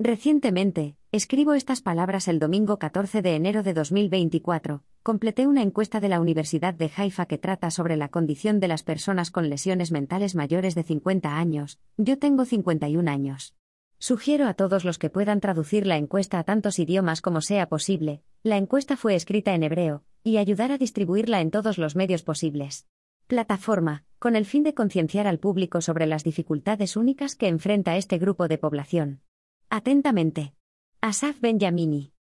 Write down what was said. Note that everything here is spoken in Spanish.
Recientemente, escribo estas palabras el domingo 14 de enero de 2024, completé una encuesta de la Universidad de Haifa que trata sobre la condición de las personas con lesiones mentales mayores de 50 años, yo tengo 51 años. Sugiero a todos los que puedan traducir la encuesta a tantos idiomas como sea posible, la encuesta fue escrita en hebreo, y ayudar a distribuirla en todos los medios posibles. Plataforma, con el fin de concienciar al público sobre las dificultades únicas que enfrenta este grupo de población. Atentamente. Asaf Benjamini.